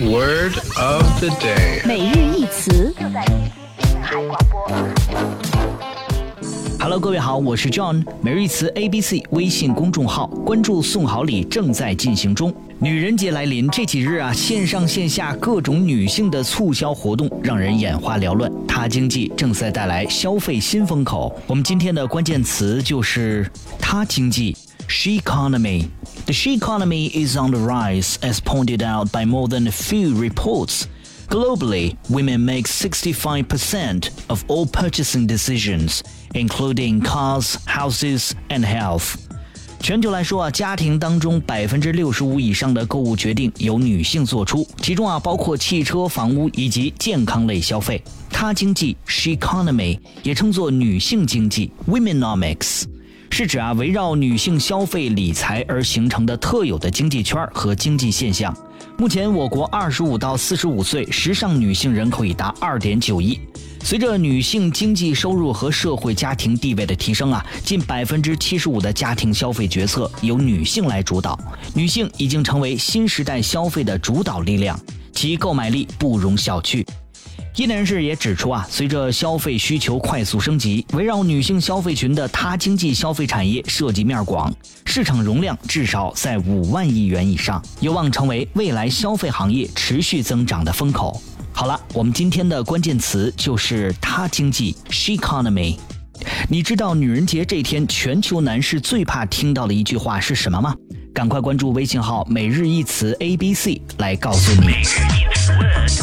Word of the day. 每日一词。Hello，各位好，我是 John。每日一词 A B C 微信公众号关注送好礼正在进行中。女人节来临，这几日啊，线上线下各种女性的促销活动让人眼花缭乱。她经济正在带来消费新风口。我们今天的关键词就是她经济 （she economy）。The she economy is on the rise, as pointed out by more than a few reports. Globally, women make 65% of all purchasing decisions, including cars, houses, and health. 全球来说啊，家庭当中百分之六十五以上的购物决定由女性做出，其中啊包括汽车、房屋以及健康类消费。她经济 （she economy） 也称作女性经济 （womenomics）。 是指啊，围绕女性消费理财而形成的特有的经济圈和经济现象。目前，我国二十五到四十五岁时尚女性人口已达二点九亿。随着女性经济收入和社会家庭地位的提升啊，近百分之七十五的家庭消费决策由女性来主导。女性已经成为新时代消费的主导力量，其购买力不容小觑。业内人士也指出啊，随着消费需求快速升级，围绕女性消费群的他经济消费产业涉及面广，市场容量至少在五万亿元以上，有望成为未来消费行业持续增长的风口。好了，我们今天的关键词就是他经济 （she economy）。你知道女人节这天全球男士最怕听到的一句话是什么吗？赶快关注微信号“每日一词 A B C” 来告诉你。就在天津滨海广播。